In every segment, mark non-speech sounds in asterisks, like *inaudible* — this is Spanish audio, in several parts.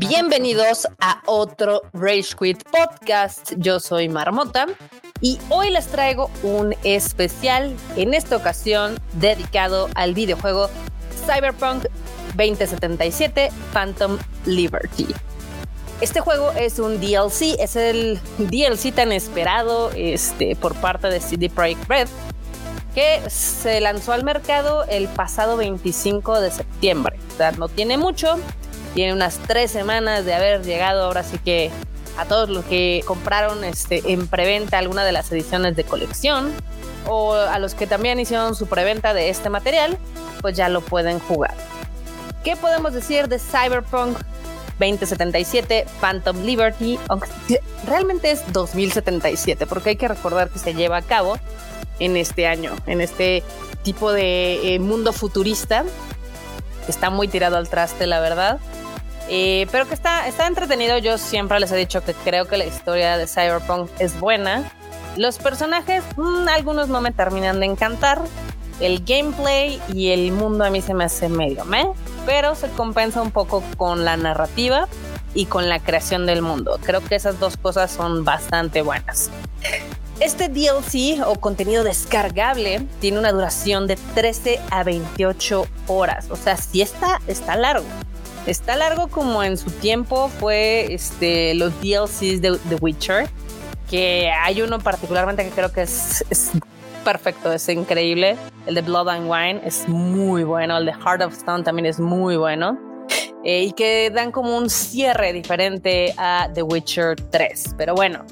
Bienvenidos a otro Rage Quit Podcast. Yo soy Marmota y hoy les traigo un especial, en esta ocasión dedicado al videojuego Cyberpunk 2077 Phantom Liberty. Este juego es un DLC, es el DLC tan esperado este, por parte de CD Projekt Red, que se lanzó al mercado el pasado 25 de septiembre. O sea, no tiene mucho, tiene unas tres semanas de haber llegado ahora sí que a todos los que compraron este, en preventa alguna de las ediciones de colección o a los que también hicieron su preventa de este material, pues ya lo pueden jugar. ¿Qué podemos decir de Cyberpunk 2077 Phantom Liberty? Aunque realmente es 2077, porque hay que recordar que se lleva a cabo en este año, en este tipo de eh, mundo futurista. Está muy tirado al traste, la verdad. Eh, pero que está, está entretenido. Yo siempre les he dicho que creo que la historia de Cyberpunk es buena. Los personajes, mm, algunos no me terminan de encantar. El gameplay y el mundo a mí se me hace medio meh pero se compensa un poco con la narrativa y con la creación del mundo. Creo que esas dos cosas son bastante buenas. Este DLC o contenido descargable tiene una duración de 13 a 28 horas. O sea, sí está, está largo. Está largo como en su tiempo fue este, los DLCs de The Witcher, que hay uno particularmente que creo que es perfecto, es increíble. El de Blood and Wine es muy bueno, el de Heart of Stone también es muy bueno. Eh, y que dan como un cierre diferente a The Witcher 3. Pero bueno,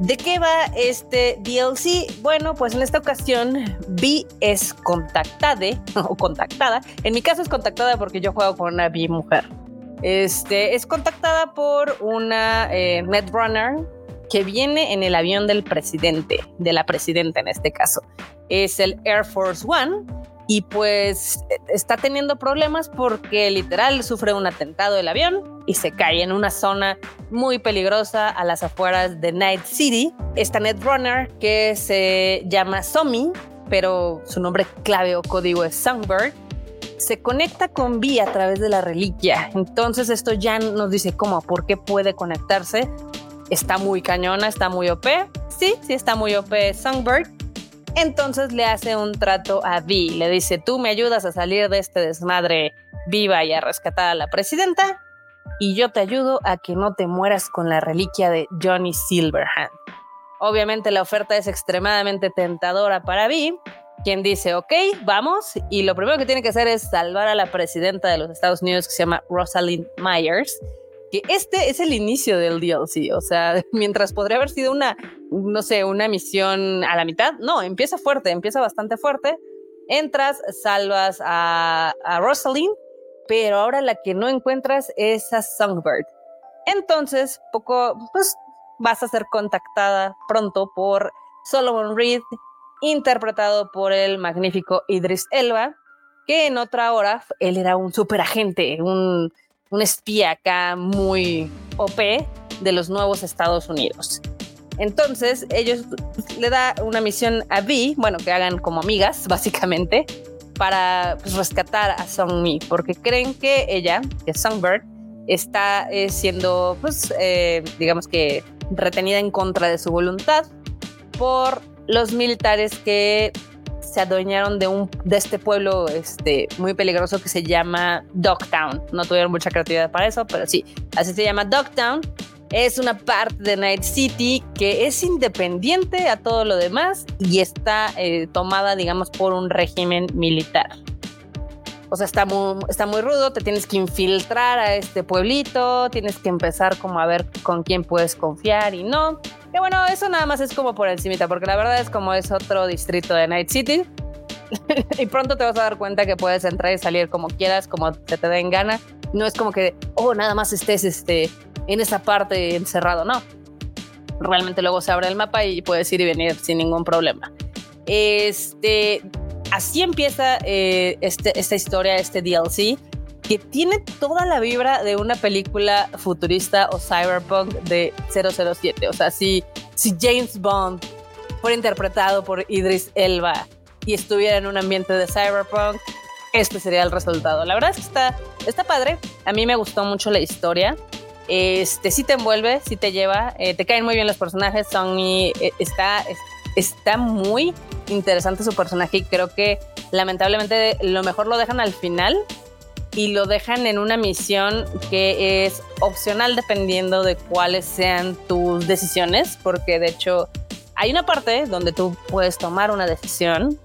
¿de qué va este DLC? Bueno, pues en esta ocasión Vi es contactada, *laughs* o contactada. En mi caso es contactada porque yo juego con una Vi mujer. Este, es contactada por una eh, Netrunner que viene en el avión del presidente, de la presidenta en este caso. Es el Air Force One y pues está teniendo problemas porque literal sufre un atentado el avión y se cae en una zona muy peligrosa a las afueras de Night City. Esta Netrunner que se llama Somi, pero su nombre clave o código es Songbird, se conecta con Vi a través de la reliquia. Entonces esto ya nos dice cómo, por qué puede conectarse está muy cañona, está muy OP. Sí, sí está muy OP Songbird. Entonces le hace un trato a Vi. Le dice, tú me ayudas a salir de este desmadre viva y a rescatar a la presidenta. Y yo te ayudo a que no te mueras con la reliquia de Johnny Silverhand. Obviamente la oferta es extremadamente tentadora para Vi, quien dice, ok, vamos. Y lo primero que tiene que hacer es salvar a la presidenta de los Estados Unidos que se llama Rosalind Myers que este es el inicio del DLC, o sea, *laughs* mientras podría haber sido una, no sé, una misión a la mitad, no, empieza fuerte, empieza bastante fuerte, entras, salvas a, a Rosalind, pero ahora la que no encuentras es a Songbird. Entonces, poco, pues vas a ser contactada pronto por Solomon Reed, interpretado por el magnífico Idris Elba, que en otra hora él era un superagente, un un espía acá muy OP de los nuevos Estados Unidos. Entonces, ellos le da una misión a Vi, bueno, que hagan como amigas, *laughs* básicamente, para pues, rescatar a Song Mi, porque creen que ella, que Songbird, está eh, siendo, pues, eh, digamos que retenida en contra de su voluntad por los militares que se adueñaron de, un, de este pueblo este, muy peligroso que se llama Dogtown. No tuvieron mucha creatividad para eso, pero sí, así se llama Dogtown. Es una parte de Night City que es independiente a todo lo demás y está eh, tomada, digamos, por un régimen militar. O sea, está muy, está muy rudo, te tienes que infiltrar a este pueblito, tienes que empezar como a ver con quién puedes confiar y no. Que bueno, eso nada más es como por encimita, porque la verdad es como es otro distrito de Night City. *laughs* y pronto te vas a dar cuenta que puedes entrar y salir como quieras, como te, te den gana. No es como que, oh, nada más estés este, en esa parte encerrado, no. Realmente luego se abre el mapa y puedes ir y venir sin ningún problema. Este, así empieza eh, este, esta historia, este DLC que tiene toda la vibra de una película futurista o cyberpunk de 007. O sea, si, James Bond fuera interpretado por Idris Elba y estuviera en un ambiente de cyberpunk, este sería el resultado. La verdad es que está, está padre. A mí me gustó mucho la historia. Este sí te envuelve, sí te lleva, eh, te caen muy bien los personajes. Son eh, está, está muy interesante su personaje y creo que lamentablemente lo mejor lo dejan al final y lo dejan en una misión que es opcional dependiendo de cuáles sean tus decisiones, porque de hecho hay una parte donde tú puedes tomar una decisión.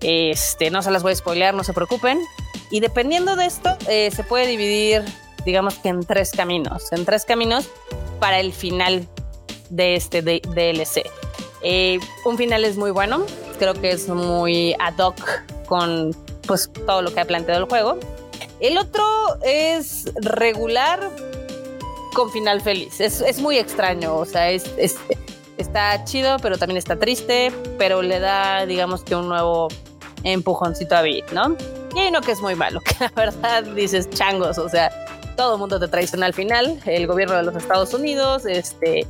Este, no se las voy a spoilear, no se preocupen. Y dependiendo de esto, eh, se puede dividir, digamos que en tres caminos. En tres caminos para el final de este DLC. Eh, un final es muy bueno, creo que es muy ad hoc con pues todo lo que ha planteado el juego. El otro es regular con final feliz. Es, es muy extraño, o sea, es, es, está chido, pero también está triste, pero le da, digamos que un nuevo empujoncito a Beat, ¿no? Y hay uno que es muy malo, *laughs* que la verdad dices changos, o sea, todo el mundo te traiciona al final, el gobierno de los Estados Unidos, este,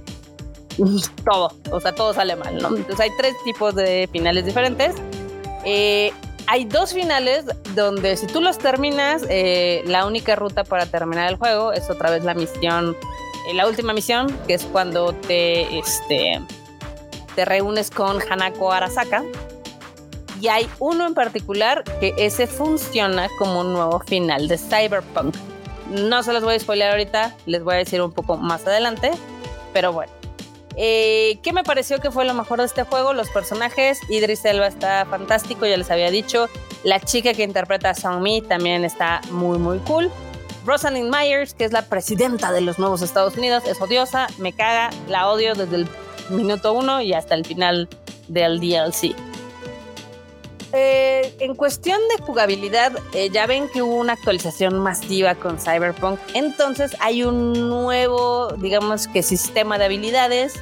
todo, o sea, todo sale mal, ¿no? Entonces hay tres tipos de finales diferentes. Eh, hay dos finales donde si tú los terminas, eh, la única ruta para terminar el juego es otra vez la misión eh, la última misión, que es cuando te, este, te reúnes con Hanako Arasaka. Y hay uno en particular que ese funciona como un nuevo final de Cyberpunk. No se los voy a spoiler ahorita, les voy a decir un poco más adelante, pero bueno. Eh, ¿Qué me pareció que fue lo mejor de este juego? Los personajes. Idris Elba está fantástico, ya les había dicho. La chica que interpreta a Song Mi también está muy, muy cool. Rosalind Myers, que es la presidenta de los nuevos Estados Unidos, es odiosa, me caga, la odio desde el minuto uno y hasta el final del DLC. Eh, en cuestión de jugabilidad, eh, ya ven que hubo una actualización masiva con Cyberpunk, entonces hay un nuevo, digamos que sistema de habilidades,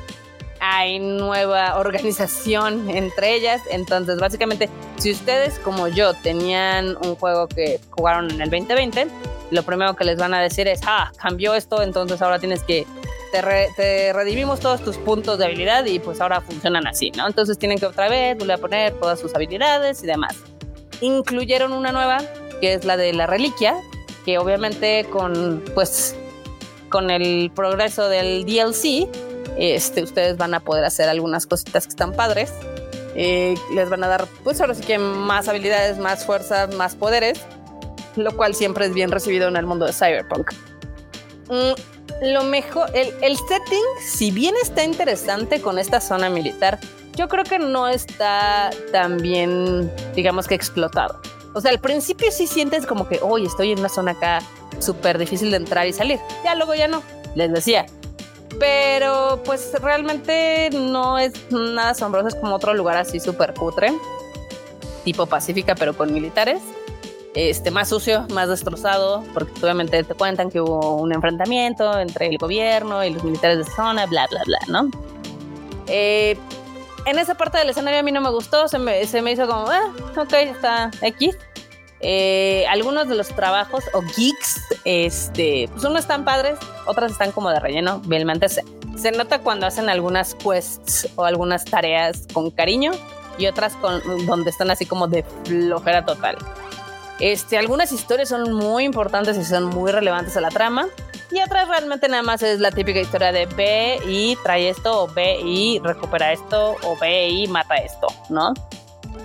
hay nueva *laughs* organización entre ellas, entonces básicamente si ustedes como yo tenían un juego que jugaron en el 2020, lo primero que les van a decir es, ah, cambió esto, entonces ahora tienes que, te, redimimos todos tus puntos de habilidad y pues ahora funcionan así, ¿no? Entonces tienen que otra vez volver a poner todas sus habilidades y demás. Incluyeron una nueva, que es la de la reliquia, que obviamente con, pues, con el progreso del DLC, este, ustedes van a poder hacer algunas cositas que están padres. Eh, les van a dar, pues ahora sí que más habilidades, más fuerza, más poderes lo cual siempre es bien recibido en el mundo de Cyberpunk. Mm, lo mejor, el, el, setting, si bien está interesante con esta zona militar, yo creo que no está tan bien, digamos que explotado. O sea, al principio sí sientes como que, hoy estoy en una zona acá súper difícil de entrar y salir. Ya luego ya no, les decía. Pero pues realmente no es nada asombroso, es como otro lugar así súper cutre, tipo Pacífica, pero con militares este, más sucio, más destrozado, porque obviamente te cuentan que hubo un enfrentamiento entre el gobierno y los militares de esa zona, bla, bla, bla, ¿no? Eh, en esa parte del escenario a mí no me gustó, se me, hizo como, ah, ok, está X. Eh, algunos de los trabajos o geeks, este, pues unos están padres, otras están como de relleno. Realmente se, se nota cuando hacen algunas quests o algunas tareas con cariño y otras con, donde están así como de flojera total. Este, algunas historias son muy importantes y son muy relevantes a la trama. Y otras realmente nada más es la típica historia de ve y trae esto, o ve y recupera esto, o ve y mata esto, ¿no?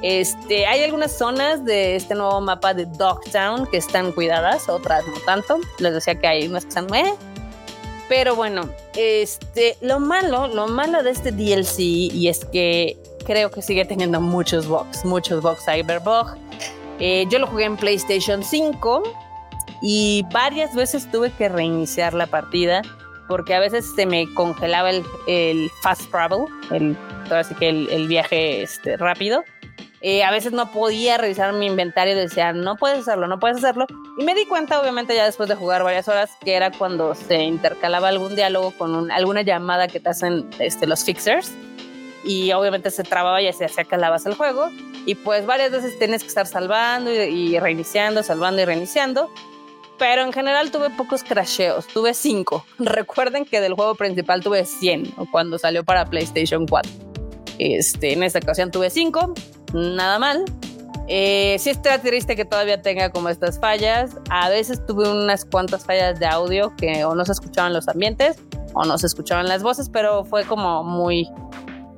Este, hay algunas zonas de este nuevo mapa de Dogtown que están cuidadas, otras no tanto. Les decía que hay unas que están meh. Pero bueno, este, lo malo, lo malo de este DLC y es que creo que sigue teniendo muchos bugs, muchos bugs cyberbug. Eh, yo lo jugué en PlayStation 5 y varias veces tuve que reiniciar la partida porque a veces se me congelaba el, fast travel, el, así que el, viaje este, rápido. Eh, a veces no podía revisar mi inventario y decía, no puedes hacerlo, no puedes hacerlo. Y me di cuenta, obviamente, ya después de jugar varias horas, que era cuando se intercalaba algún diálogo con alguna llamada que te hacen este, los fixers y obviamente se trababa y se hacía calabas el juego y pues varias veces tienes que estar salvando y, reiniciando, salvando y reiniciando. pero en general tuve pocos crasheos, tuve 5. *laughs* Recuerden que del juego principal tuve 100 cuando salió para PlayStation 4. Este, en esta ocasión tuve 5, nada mal. Eh, sí está triste que todavía tenga como estas fallas. A veces tuve unas cuantas fallas de audio que o no se escuchaban los ambientes o no se escuchaban las voces, pero fue como muy,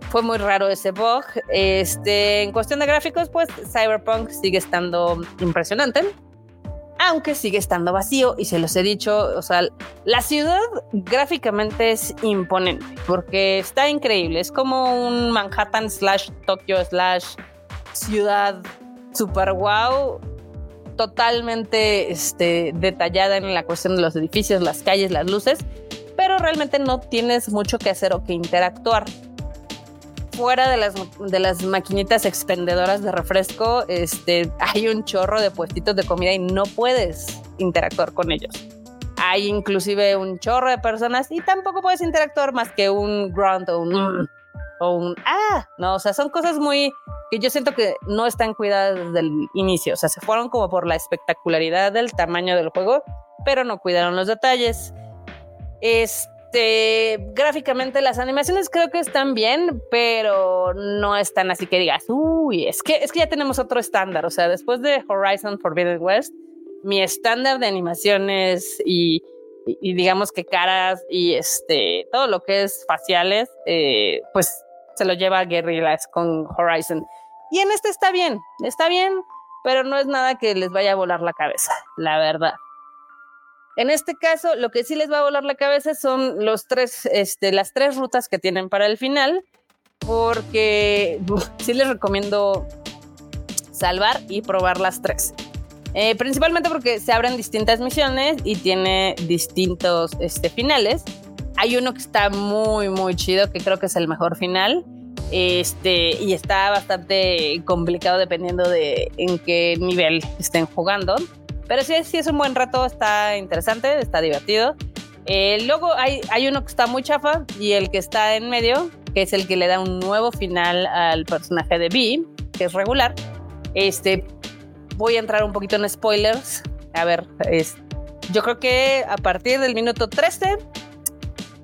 fue muy raro ese bug. Este, en cuestión de gráficos, pues Cyberpunk sigue estando impresionante aunque sigue estando vacío y se los he dicho, o sea, la ciudad gráficamente es imponente porque está increíble, es como un Manhattan slash Tokio slash ciudad super wow, totalmente este, detallada en la cuestión de los edificios, las calles, las luces, pero realmente no tienes mucho que hacer o que interactuar fuera de las, de las maquinitas expendedoras de refresco, este, hay un chorro de puestitos de comida y no puedes interactuar con ellos. Hay inclusive un chorro de personas y tampoco puedes interactuar más que un grunt o un, o un ah, no, o sea, son cosas muy que yo siento que no están cuidadas desde el inicio, o sea, se fueron como por la espectacularidad del tamaño del juego, pero no cuidaron los detalles. Este este, gráficamente las animaciones creo que están bien, pero no están así que digas, uy, es que, es que ya tenemos otro estándar. O sea, después de Horizon Forbidden West, mi estándar de animaciones y, digamos que caras y este, todo lo que es faciales, eh, pues se lo lleva a Guerrillas con Horizon. Y en este está bien, está bien, pero no es nada que les vaya a volar la cabeza, la verdad. En este caso, lo que sí les va a volar la cabeza son los tres, este, las tres rutas que tienen para el final, porque sí les recomiendo salvar y probar las tres. Eh, principalmente porque se abren distintas misiones y tiene distintos este, finales. Hay uno que está muy, muy chido, que creo que es el mejor final. Este, y está bastante complicado dependiendo de en qué nivel estén jugando. Pero sí, sí es un buen rato, está interesante, está divertido. Eh, luego hay, hay uno que está muy chafa y el que está en medio, que es el que le da un nuevo final al personaje de B, que es regular. Este, voy a entrar un poquito en spoilers. A ver, es, yo creo que a partir del minuto 13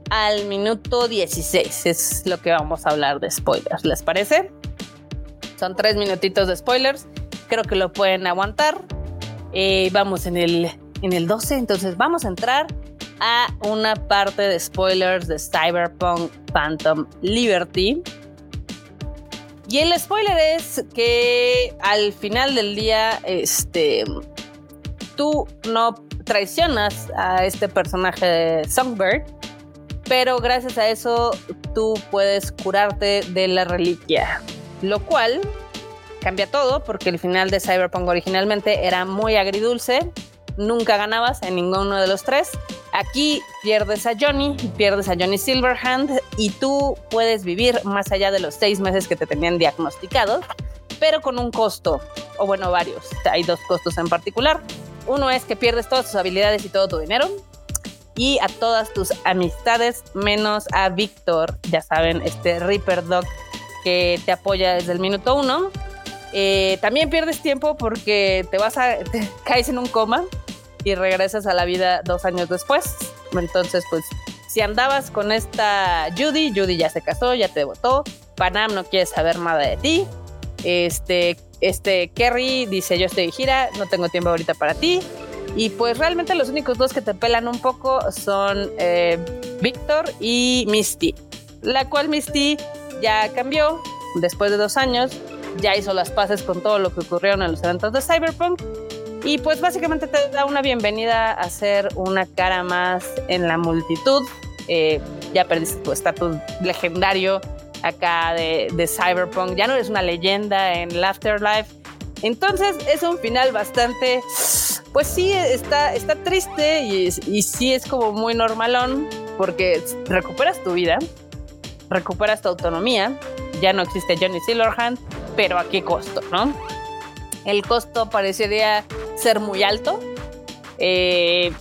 al minuto 16 es lo que vamos a hablar de spoilers. ¿Les parece? Son tres minutitos de spoilers. Creo que lo pueden aguantar. Eh, vamos en el, en el 12, entonces vamos a entrar a una parte de spoilers de Cyberpunk Phantom Liberty. Y el spoiler es que al final del día, este, tú no traicionas a este personaje de Songbird, pero gracias a eso tú puedes curarte de la reliquia, lo cual cambia todo porque el final de Cyberpunk originalmente era muy agridulce, nunca ganabas en ninguno de los tres. Aquí pierdes a Johnny, pierdes a Johnny Silverhand y tú puedes vivir más allá de los seis meses que te tenían diagnosticados, pero con un costo, o bueno, varios. Hay dos costos en particular. Uno es que pierdes todas tus habilidades y todo tu dinero, y a todas tus amistades, menos a Víctor, ya saben, este Reaper Dog que te apoya desde el minuto uno. Eh, también pierdes tiempo porque te vas a, *laughs* caes en un coma y regresas a la vida dos años después. Entonces, pues, si andabas con esta Judy, Judy ya se casó, ya te votó. Panam no quiere saber nada de ti. Este, este Kerry dice: Yo estoy de gira, no tengo tiempo ahorita para ti. Y pues realmente los únicos dos que te pelan un poco son eh, Víctor y Misty. La cual Misty ya cambió después de dos años ya hizo las paces con todo lo que ocurrieron en los eventos de Cyberpunk. Y pues básicamente te da una bienvenida a ser una cara más en la multitud. Eh, ya perdiste tu estatus legendario acá de, de, Cyberpunk. Ya no eres una leyenda en el Afterlife. Entonces es un final bastante, pues sí, está, está triste y, y sí es como muy normalón porque recuperas tu vida, recuperas tu autonomía, ya no existe Johnny Silverhand, pero a qué costo, ¿no? El costo parecería ser muy alto. Eh,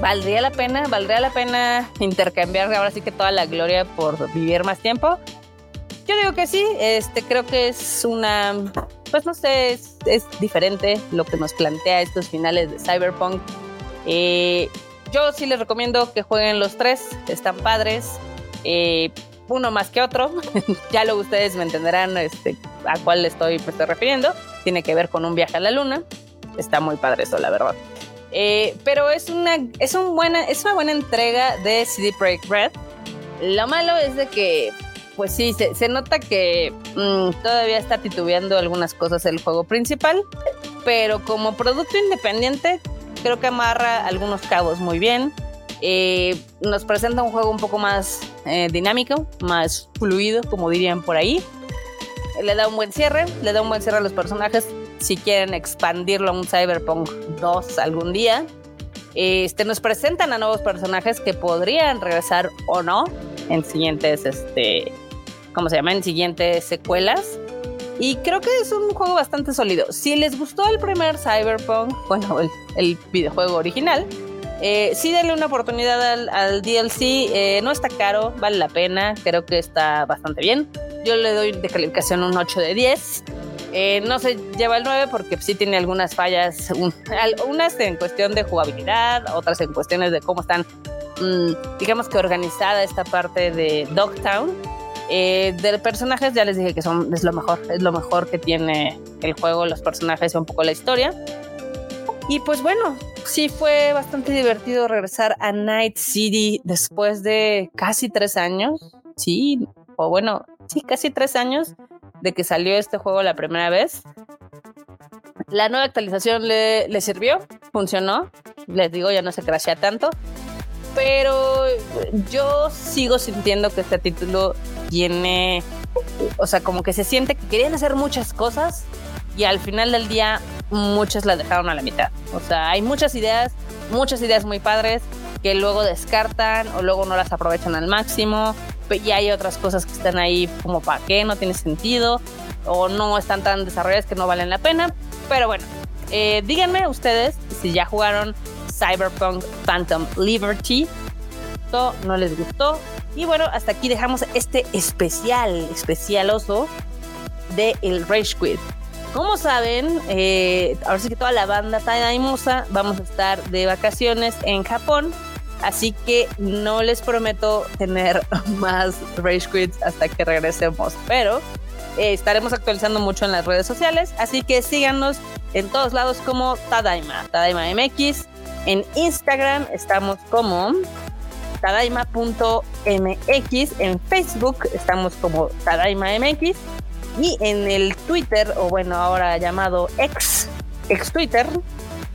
¿Valdría la pena? ¿Valdría la pena intercambiar ahora sí que toda la gloria por vivir más tiempo? Yo digo que sí, este, creo que es una, pues no sé, es, es, diferente lo que nos plantea estos finales de Cyberpunk. Eh, yo sí les recomiendo que jueguen los tres, están padres. Eh, uno más que otro. *laughs* ya lo ustedes me entenderán este, a cuál estoy, me estoy refiriendo. Tiene que ver con un viaje a la luna. Está muy padre eso, la verdad. Eh, pero es una, es, un buena, es una buena entrega de CD Projekt Red. Lo malo es de que, pues sí, se, nota que mm, todavía está titubeando algunas cosas el juego principal. Pero como producto independiente, creo que amarra algunos cabos muy bien. Eh, nos presenta un juego un poco más eh, dinámico, más fluido, como dirían por ahí. Le da un buen cierre, le da un buen cierre a los personajes si quieren expandirlo a un Cyberpunk 2 algún día. Este, nos presentan a nuevos personajes que podrían regresar o no en siguientes, este, ¿cómo se llama? En siguientes secuelas. Y creo que es un juego bastante sólido. Si les gustó el primer Cyberpunk, *laughs* bueno, el videojuego original, eh, sí, denle una oportunidad al, DLC. Eh, no está caro, vale la pena. Creo que está bastante bien. Yo le doy de calificación un 8 de 10. Eh, no se lleva el 9 porque sí tiene algunas fallas, unas en cuestión de jugabilidad, otras en cuestiones de cómo están, mm, digamos que organizada esta parte de Dogtown. Eh, de personajes ya les dije que son es lo mejor, es lo mejor que tiene el juego, los personajes y un poco la historia. Y pues bueno, sí fue bastante divertido regresar a Night City después de casi tres años. Sí, o bueno, sí, casi tres años de que salió este juego la primera vez. La nueva actualización le, sirvió, funcionó. Les digo, ya no se crashea tanto. Pero yo sigo sintiendo que este título tiene, o sea, como que se siente que querían hacer muchas cosas y al final del día muchas las dejaron a la mitad. O sea, hay muchas ideas, muchas ideas muy padres que luego descartan o luego no las aprovechan al máximo y hay otras cosas que están ahí como para qué, no tiene sentido o no están tan desarrolladas que no valen la pena. Pero bueno, eh, díganme ustedes si ya jugaron Cyberpunk Phantom Liberty, no les gustó. Y bueno, hasta aquí dejamos este especial, especialoso de el Rage Quit. Como saben, eh, ahora sí que toda la banda Musa vamos a estar de vacaciones en Japón. Así que no les prometo tener *laughs* más Rage Quits hasta que regresemos. Pero eh, estaremos actualizando mucho en las redes sociales. Así que síganos en todos lados como Tadaima, Tadaima MX. En Instagram estamos como tadaima.mx. En Facebook estamos como Tadaima MX. Y en el Twitter, o bueno, ahora llamado ex, ex Twitter,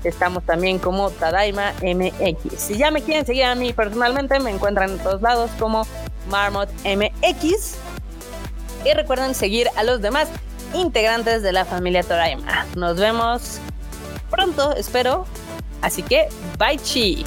estamos también como Tadaima MX. Si ya me quieren seguir a mí personalmente, me encuentran en todos lados como Marmot MX. Y recuerden seguir a los demás integrantes de la familia Toraima. Nos vemos pronto, espero. Así que, bye chi.